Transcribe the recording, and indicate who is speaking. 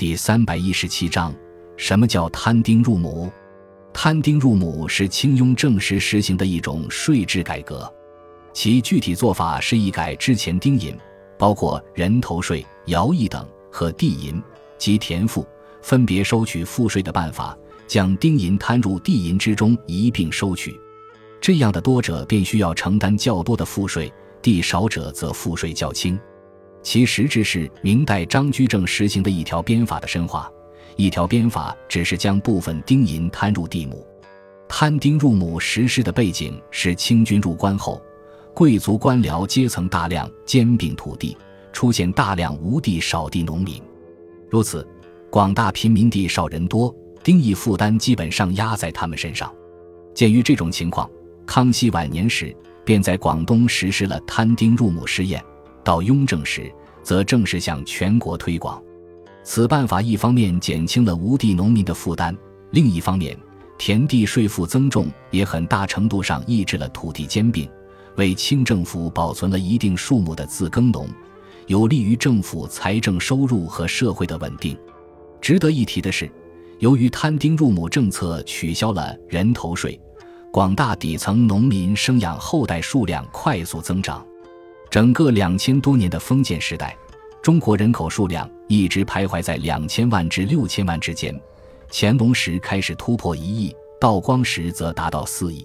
Speaker 1: 第三百一十七章：什么叫摊丁入亩？摊丁入亩是清雍正时实行的一种税制改革，其具体做法是一改之前丁银，包括人头税、徭役等和地银及田赋分别收取赋税的办法，将丁银摊入地银之中一并收取。这样的多者便需要承担较多的赋税，地少者则赋税较轻。其实质是明代张居正实行的一条鞭法的深化。一条鞭法只是将部分丁银摊入地亩。摊丁入亩实施的背景是清军入关后，贵族官僚阶层大量兼并土地，出现大量无地少地农民。如此，广大贫民地少人多，丁役负担基本上压在他们身上。鉴于这种情况，康熙晚年时便在广东实施了摊丁入亩试验。到雍正时，则正式向全国推广。此办法一方面减轻了无地农民的负担，另一方面，田地税负增重也很大程度上抑制了土地兼并，为清政府保存了一定数目的自耕农，有利于政府财政收入和社会的稳定。值得一提的是，由于摊丁入亩政策取消了人头税，广大底层农民生养后代数量快速增长。整个两千多年的封建时代，中国人口数量一直徘徊在两千万至六千万之间。乾隆时开始突破一亿，道光时则达到四亿。